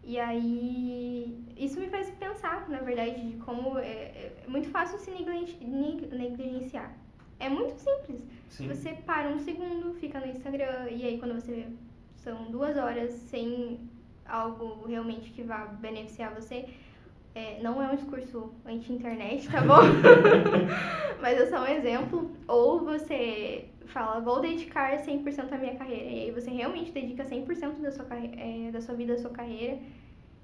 E aí, isso me faz pensar, na verdade, de como é, é muito fácil se negligen- neg- negligenciar. É muito simples. Sim. Você para um segundo, fica no Instagram, e aí quando você são duas horas sem algo realmente que vá beneficiar você. É, não é um discurso anti-internet, tá bom? (laughs) Mas é só um exemplo. Ou você fala, vou dedicar 100% à minha carreira. E aí você realmente dedica 100% da sua, é, da sua vida à sua carreira.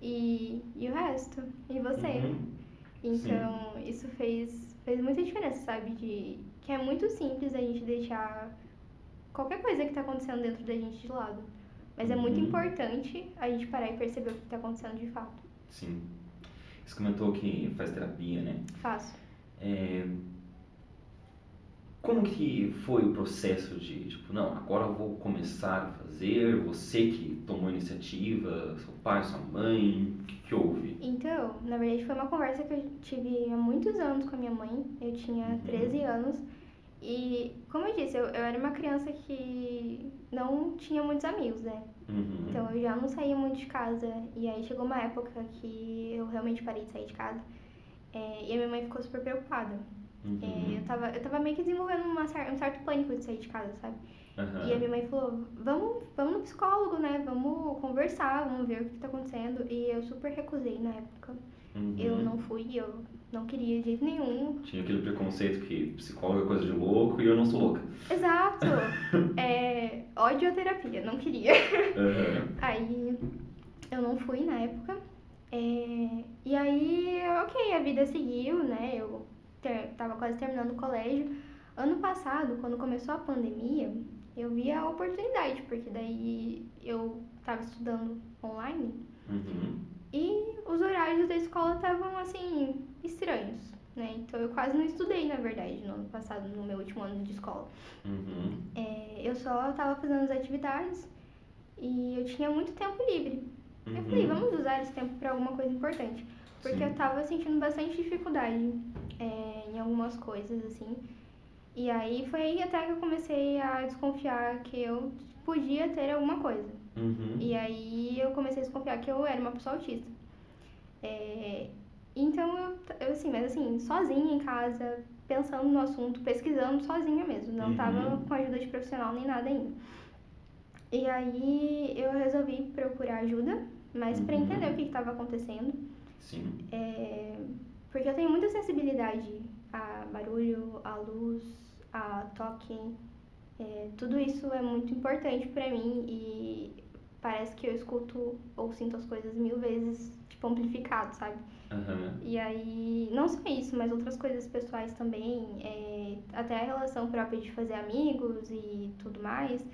E, e o resto? E você? Uhum. Então, isso fez, fez muita diferença, sabe? De, que é muito simples a gente deixar qualquer coisa que tá acontecendo dentro da gente de lado. Mas é muito Uhum. importante a gente parar e perceber o que tá acontecendo de fato. Sim. Você comentou que faz terapia, né? Faço. É, Como que foi o processo de, tipo, não, agora eu vou começar a fazer, você que tomou a iniciativa, seu pai, sua mãe, que, houve? Então, na verdade, foi uma conversa que eu tive há muitos anos com a minha mãe. Eu tinha Uhum. 13 anos. E, como eu disse, eu, eu era uma criança que não tinha muitos amigos, né? Uhum. Então eu já não saía muito de casa. E aí chegou uma época que eu realmente parei de sair de casa. É, e a minha mãe ficou super preocupada. Uhum. É, eu, tava, eu tava meio que desenvolvendo uma um certo pânico de sair de casa, sabe? Aham. E a minha mãe falou, vamos, vamos no psicólogo, né? Vamos conversar, vamos ver o que tá acontecendo. E eu super recusei na época. Uhum. Eu não fui, eu não queria de jeito nenhum. Tinha aquele preconceito que psicólogo é coisa de louco e eu não sou louca. Exato! (laughs) é, ódio à terapia, não queria. Aham. (laughs) Aí eu não fui na época. É, e aí, ok, a vida seguiu, né? Eu ter, tava quase terminando o colégio. Ano passado, quando começou a pandemia, eu vi a oportunidade, porque daí eu tava estudando online Uhum. e os horários da escola estavam assim, estranhos, né? Então eu quase não estudei, na verdade, no ano passado, no meu último ano de escola. Uhum. É, eu só tava fazendo as atividades e eu tinha muito tempo livre. Eu Uhum. falei, vamos usar esse tempo pra alguma coisa importante. Porque Sim. eu tava sentindo bastante dificuldade é, em algumas coisas, assim. E aí foi aí até que eu comecei a desconfiar que eu podia ter alguma coisa. Uhum. E aí eu comecei a desconfiar que eu era uma pessoa autista. É, então eu, eu, assim, mas assim, sozinha em casa, pensando no assunto, pesquisando sozinha mesmo. Não Uhum. tava com ajuda de profissional nem nada ainda. E aí eu resolvi procurar ajuda, mas pra Uhum. entender o que estava acontecendo. Sim. É, porque eu tenho muita sensibilidade a barulho, a luz, a toque. É, tudo isso é muito importante pra mim e parece que eu escuto ou sinto as coisas mil vezes, tipo, amplificado, sabe? Aham. E aí, não só isso, mas outras coisas pessoais também, é, até a relação própria de fazer amigos e tudo mais.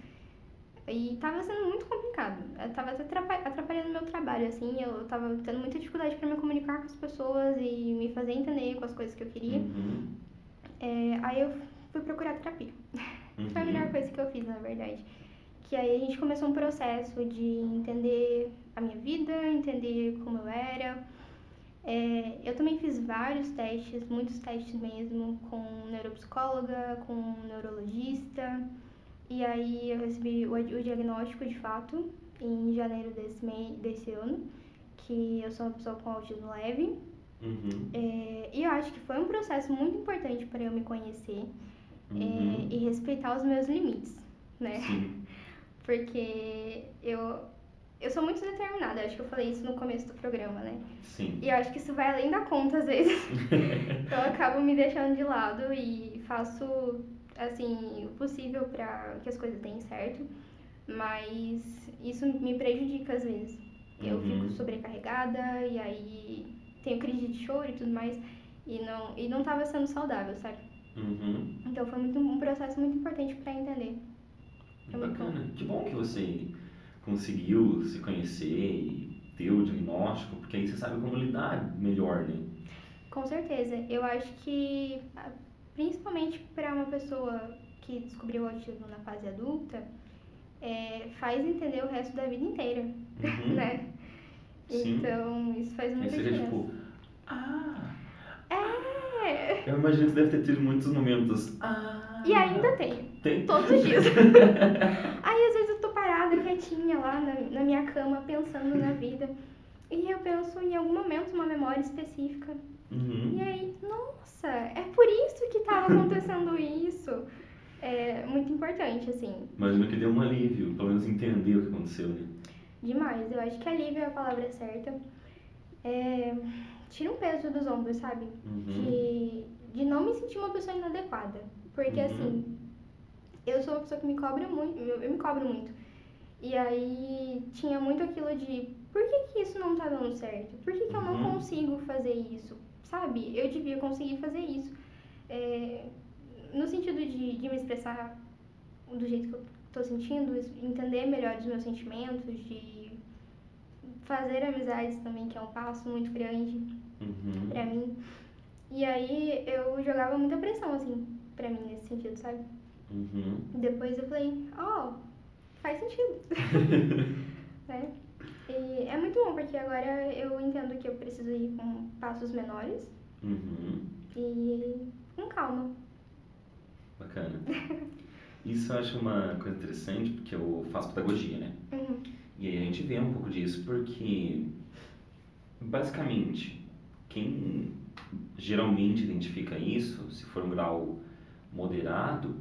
E tava sendo muito complicado. Eu tava até atrapa- atrapalhando meu trabalho, assim. Eu tava tendo muita dificuldade para me comunicar com as pessoas e me fazer entender com as coisas que eu queria. Uhum. É, aí eu fui procurar terapia. (laughs) Foi a Uhum. melhor coisa que eu fiz, na verdade. Que aí a gente começou um processo de entender a minha vida, entender como eu era. É, eu também fiz vários testes, muitos testes mesmo, com neuropsicóloga, com neurologista. E aí eu recebi o, o diagnóstico de fato em janeiro desse, mei, desse ano, que eu sou uma pessoa com autismo leve. Uhum. É, e eu acho que foi um processo muito importante para eu me conhecer Uhum. é, e respeitar os meus limites, né? Sim. (laughs) Porque eu, eu sou muito determinada, acho que eu falei isso no começo do programa, né? Sim. E eu acho que isso vai além da conta às vezes. (laughs) então eu acabo me deixando de lado e faço, assim, o possível para que as coisas deem certo, mas isso me prejudica às vezes. Eu Uhum. fico sobrecarregada e aí tenho crise de choro e tudo mais e não, e não tava sendo saudável, sabe? Uhum. Então foi muito, um processo muito importante para entender. Muito Bacana. Que bom que você conseguiu se conhecer e ter o diagnóstico, porque aí você sabe como lidar melhor, né? Com certeza. Eu acho que, principalmente para uma pessoa que descobriu o autismo na fase adulta, é, faz entender o resto da vida inteira, Uhum. (laughs) né? Sim. Então, isso faz Aí muita fica diferença. tipo, ah, É! eu imagino que você deve ter tido muitos momentos. Ah, E ainda tenho, tem. todos os dias. (laughs) Aí, às vezes, eu tô parada, quietinha lá na, na minha cama, pensando na vida. E eu penso em algum momento, uma memória específica. Uhum. E aí, nossa, é por isso que tava acontecendo isso. É muito importante, assim. Imagino que deu um alívio, pelo menos entender o que aconteceu, né? Demais. Eu acho que alívio é a palavra certa. É, tira um peso dos ombros, sabe? Uhum. De, de não me sentir uma pessoa inadequada. Porque, Uhum. assim, eu sou uma pessoa que me cobra muito, eu me cobro muito. E aí tinha muito aquilo de por que, que isso não tá dando certo? Por que, que eu não Uhum. consigo fazer isso? Sabe? Eu devia conseguir fazer isso. É, no sentido de, de me expressar do jeito que eu tô sentindo, entender melhor os meus sentimentos, de fazer amizades também, que é um passo muito grande Uhum. pra mim. E aí eu jogava muita pressão, assim, pra mim nesse sentido, sabe? Uhum. Depois eu falei, ó, faz sentido. (laughs) né? E é muito bom, porque agora eu entendo que eu preciso ir com passos menores Uhum. e com calma. Bacana. Isso eu acho uma coisa interessante, porque eu faço pedagogia, né? Uhum. E aí a gente vê um pouco disso porque, basicamente, quem geralmente identifica isso, se for um grau moderado,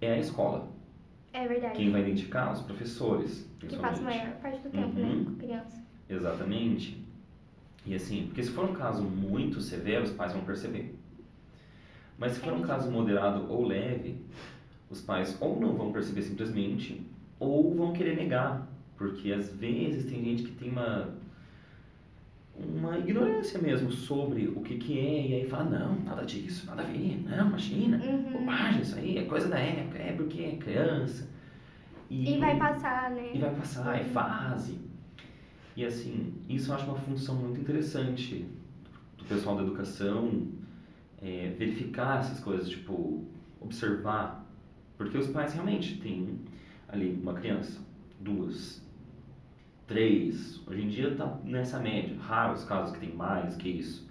é a escola. É verdade. Quem vai identificar? Os professores, que passa a maior parte do tempo, Uhum. né, com criança. Exatamente. E assim, porque se for um caso muito severo, os pais vão perceber. Mas se for um caso moderado ou leve, os pais ou não vão perceber simplesmente, ou vão querer negar. Porque às vezes tem gente que tem uma, uma ignorância mesmo sobre o que, que é, e aí fala, não, nada disso, nada a ver, não, imagina, Uhum. bobagem, isso aí é coisa da época, é porque é criança. E vai passar, né? E vai passar, é fase. E assim, isso eu acho uma função muito interessante do pessoal da educação, é, verificar essas coisas, tipo, observar. Porque os pais realmente têm ali uma criança, duas, três, hoje em dia tá nessa média, raros casos que tem mais que isso.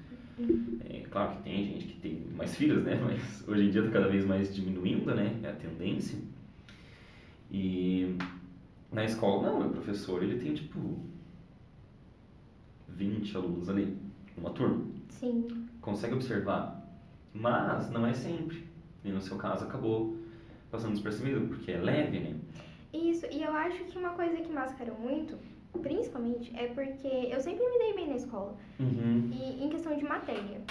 É claro que tem gente que tem mais filhos, né? (laughs) Mas hoje em dia tá cada vez mais diminuindo, né? É a tendência. E na escola, não, o professor, ele tem tipo 20 alunos ali, uma turma. Sim. Consegue observar, mas não é sempre. E no seu caso acabou passando despercebido, porque é leve, né? Isso, e eu acho que uma coisa que mascarou muito, principalmente, é porque eu sempre me dei bem na escola. Uhum. E em questão de matéria,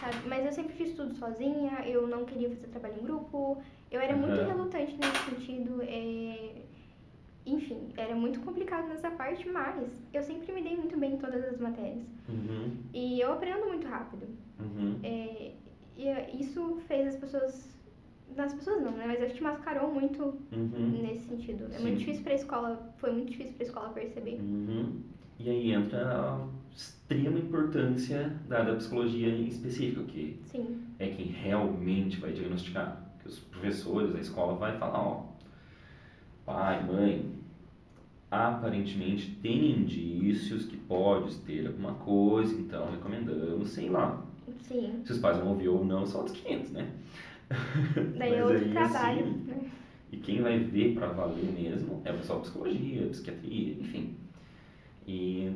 sabe? Mas eu sempre fiz tudo sozinha, eu não queria fazer trabalho em grupo, eu era muito Aham. relutante nesse sentido. é, Enfim, era muito complicado nessa parte, mas eu sempre me dei muito bem em todas as matérias. Uhum. E eu aprendo muito rápido. Uhum. É, E é, isso fez as pessoas. Nas pessoas não, né? Mas acho que mascarou muito Uhum. nesse sentido. É Sim. muito difícil pra escola, foi muito difícil pra escola perceber. Uhum. E aí entra a extrema importância da da psicologia em específico, que Sim. é quem realmente vai diagnosticar. Que os professores, a escola vai falar, ó, pai, mãe, aparentemente tem indícios que pode ter alguma coisa, então recomendamos, sei lá. Sim. Se os pais vão ouvir ou não, são outros 500, né? (laughs) Daí é outro aí, trabalho, assim, né? E quem vai ver para valer mesmo é o pessoal de psicologia, psiquiatria, enfim. E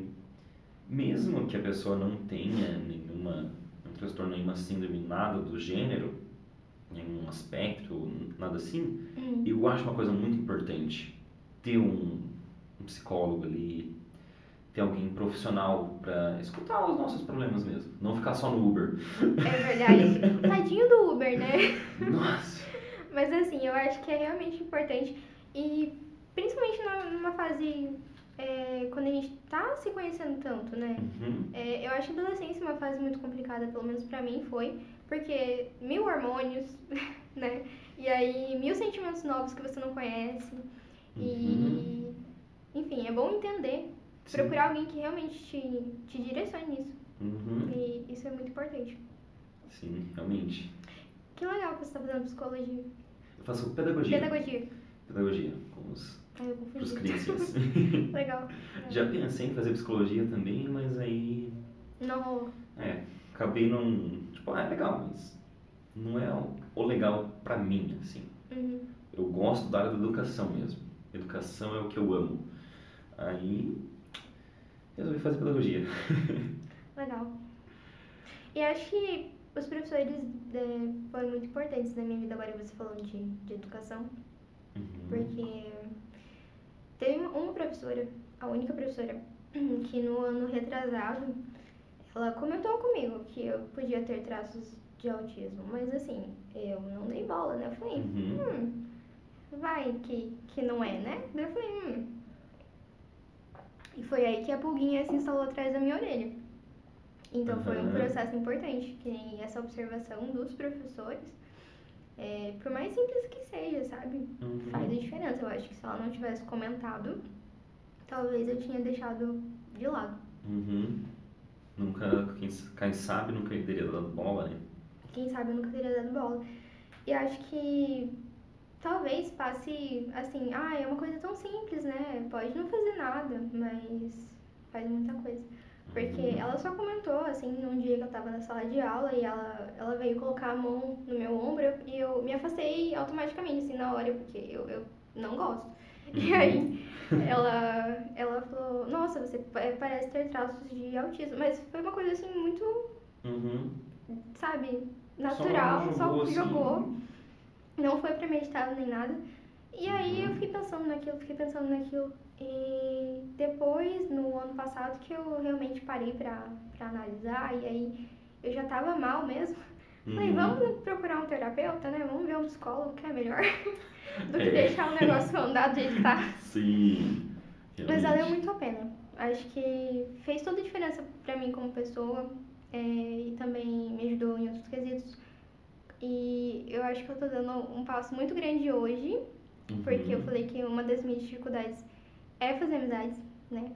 mesmo que a pessoa não tenha nenhuma, um transtorno, nenhuma síndrome, nada do gênero, nenhum aspecto, nada assim, Hum. eu acho uma coisa muito importante ter um, um psicólogo ali, ter alguém profissional para escutar os nossos problemas mesmo, não ficar só no Uber. É verdade. (laughs) Tadinho do Uber, né? Nossa! Mas assim, eu acho que é realmente importante. E principalmente numa fase é, quando a gente tá se conhecendo tanto, né? Uhum. É, eu acho a adolescência uma fase muito complicada, pelo menos pra mim foi, porque mil hormônios, (laughs) né? E aí mil sentimentos novos que você não conhece. E, enfim, é bom entender, Sim. procurar alguém que realmente te, te direcione nisso. Uhum. E isso é muito importante. Sim, realmente. Que legal que você tá fazendo psicologia. faço pedagogia. Pedagogia. Pedagogia, com os, eu pros confundi. crianças. (laughs) Legal. (laughs) Já pensei em fazer psicologia também, mas aí Não rolou. É, acabei não. Tipo, ah, é legal, mas não é o- o legal pra mim, assim. Uhum. Eu gosto da área da educação mesmo. Educação é o que eu amo. Aí resolvi fazer pedagogia. (laughs) Legal. E acho que os professores é, foram muito importantes na minha vida, agora você falando de, de educação, Uhum. porque teve uma- professora, a única professora, (clears throat) que no ano retrasado, ela comentou comigo que eu podia ter traços de autismo, mas assim, eu não dei bola, né? Eu falei, Uhum. hum, vai que, que não é, né? Daí eu falei, hum. E foi aí que a pulguinha se instalou atrás da minha orelha. Então foi um processo importante, que nem essa observação dos professores, é, por mais simples que seja, sabe? Uhum. Faz a diferença. Eu acho que se ela não tivesse comentado, talvez eu tinha deixado de lado. Uhum. Nunca, quem, quem sabe, nunca teria dado bola, né? Quem sabe nunca teria dado bola. E acho que talvez passe assim, ah, é uma coisa tão simples, né? Pode não fazer nada, mas faz muita coisa. Porque Uhum. ela só comentou, assim, num dia que eu tava na sala de aula e ela, ela veio colocar a mão no meu ombro e eu me afastei automaticamente, assim, na hora, porque eu, eu não gosto. E Uhum. aí ela, ela falou, nossa, você pa- parece ter traços de autismo. Mas foi uma coisa, assim, muito, Uhum. sabe, natural, só jogou, jogou. assim. Não foi premeditado nem nada. E aí eu fiquei pensando naquilo, fiquei pensando naquilo. E depois, no ano passado, que eu realmente parei pra, pra analisar, e aí eu já tava mal mesmo. Falei, Uhum. vamos procurar um terapeuta, né? Vamos ver um psicólogo que é melhor (laughs) do que É. deixar o negócio andar do jeito que tá. Sim. Mas valeu realmente. muito a pena. Acho que fez toda a diferença pra mim como pessoa é, e também me ajudou em outros quesitos. E eu acho que eu tô dando um passo muito grande hoje, porque eu Uhum. falei que uma das minhas dificuldades é fazer amizades, né?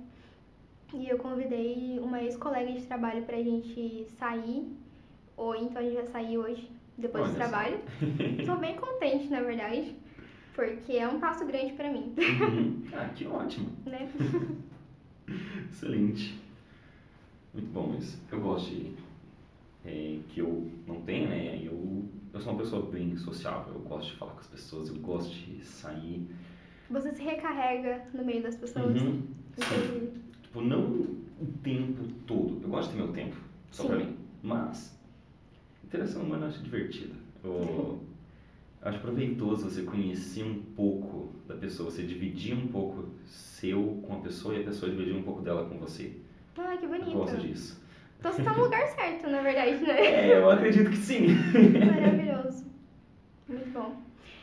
E eu convidei uma ex-colega de trabalho pra gente sair, ou então a gente vai sair hoje, depois do Olha só. trabalho. (laughs) Tô bem contente, na verdade, porque é um passo grande pra mim, Uhum. (laughs) Ah, que ótimo. né? (laughs) Excelente. Muito bom isso. Eu gosto de. é, que eu não tenho, né? Eu, eu sou uma pessoa bem sociável. Eu gosto de falar com as pessoas, eu gosto de sair. Você se recarrega no meio das pessoas. Uhum. Entendi. Tipo, não o tempo todo. Eu gosto de ter meu tempo, só Sim. pra mim. Mas, interação humana eu acho divertida. Eu acho proveitoso você conhecer um pouco da pessoa, você dividir um pouco seu com a pessoa e a pessoa dividir um pouco dela com você. Ah, que Eu bonito. gosto disso. Então você tá no lugar certo, na verdade, né? É, eu acredito que sim. Maravilhoso. Muito bom.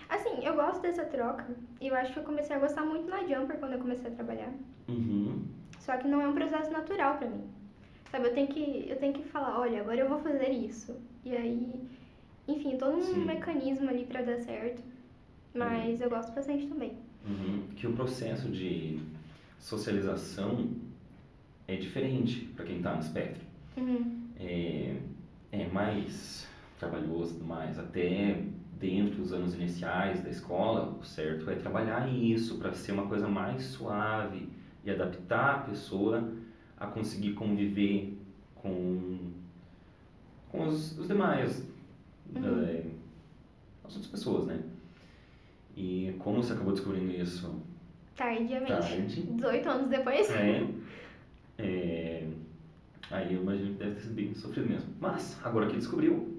Assim, eu gosto dessa troca e eu acho que eu comecei a gostar muito na Jumper quando eu comecei a trabalhar. Uhum. Só que não é um processo natural pra mim. Sabe, eu tenho que, eu tenho que falar, olha, agora eu vou fazer isso. E aí, enfim, todo um Sim. mecanismo ali pra dar certo. Mas eu gosto bastante também. Uhum. Que o processo de socialização é diferente para quem está no espectro. Uhum. É, é mais trabalhoso e tudo mais. Até dentro dos anos iniciais da escola, o certo é trabalhar isso para ser uma coisa mais suave e adaptar a pessoa a conseguir conviver com, com os, os demais, Uhum. é, as outras pessoas, né? E como você acabou descobrindo isso Tardiamente. tarde, 18 anos depois. é, (laughs) é, aí eu imagino que deve ter sido bem sofrido mesmo. Mas, agora que descobriu,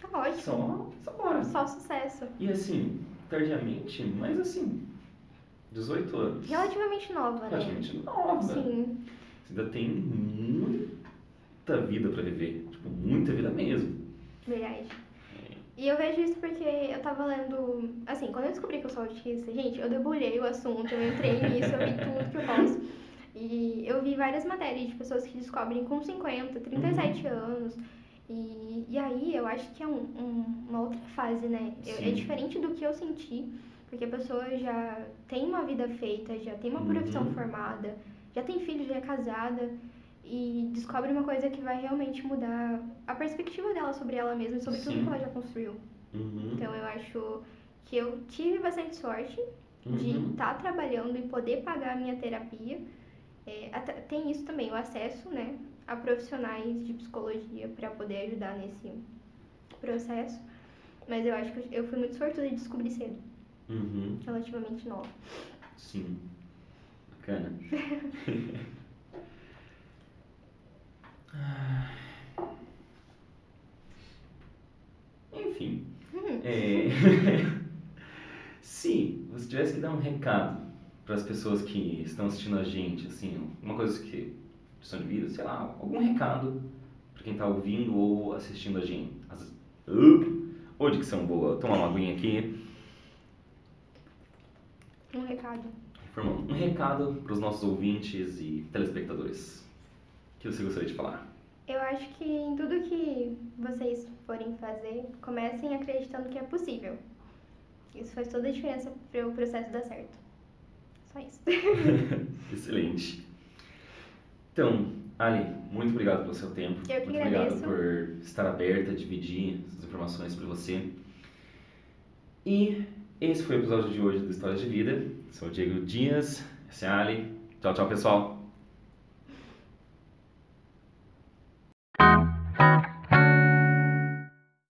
Tá ótimo. só, só bora. Só sucesso. E assim, tardiamente, mas assim, 18 anos. Relativamente nova, né? Relativamente nova. Sim. Você ainda tem muita vida pra viver. Tipo, muita vida mesmo. Verdade. E eu vejo isso porque eu tava lendo. Assim, quando eu descobri que eu sou autista, gente, eu debulhei o assunto, eu entrei nisso, eu vi tudo que eu posso. (laughs) E eu vi várias matérias de pessoas que descobrem com 50, 37 anos. E, e aí eu acho que é um, um- uma outra fase, né? Eu- é diferente do que eu senti, porque a pessoa já tem uma vida feita, já tem uma profissão Uhum. formada, já tem filho, já é casada e descobre uma coisa que vai realmente mudar a perspectiva dela sobre ela mesma e sobre tudo Sim. que ela já construiu. Uhum. Então eu acho que eu tive bastante sorte de Uhum. estar trabalhando e poder pagar a minha terapia. É, tem isso também, o acesso né, a profissionais de psicologia para poder ajudar nesse processo. Mas eu acho que eu fui muito sortuda de descobrir cedo, Uhum. relativamente nova. Sim. Bacana. (laughs) Enfim. Hum, É, (laughs) Se você tivesse que dar um recado para as pessoas que estão assistindo a gente, assim, uma coisa que lição de vida, sei lá, algum recado para quem está ouvindo ou assistindo a gente. As... Uh, Ô, dicção boa. Toma uma aguinha aqui. um recado. Um recado para os nossos ouvintes e telespectadores. O que você gostaria de falar? Eu acho que em tudo que vocês forem fazer, comecem acreditando que é possível. Isso faz toda a diferença para o processo dar certo. Só isso. (laughs) Excelente. Então, Ali, muito obrigado pelo seu tempo. Eu que muito agradeço. obrigado por estar aberta, dividir essas informações para você. E esse foi o episódio de hoje do Histórias de Vida. Sou o Diego Dias, essa é a Ali. Tchau, tchau, pessoal.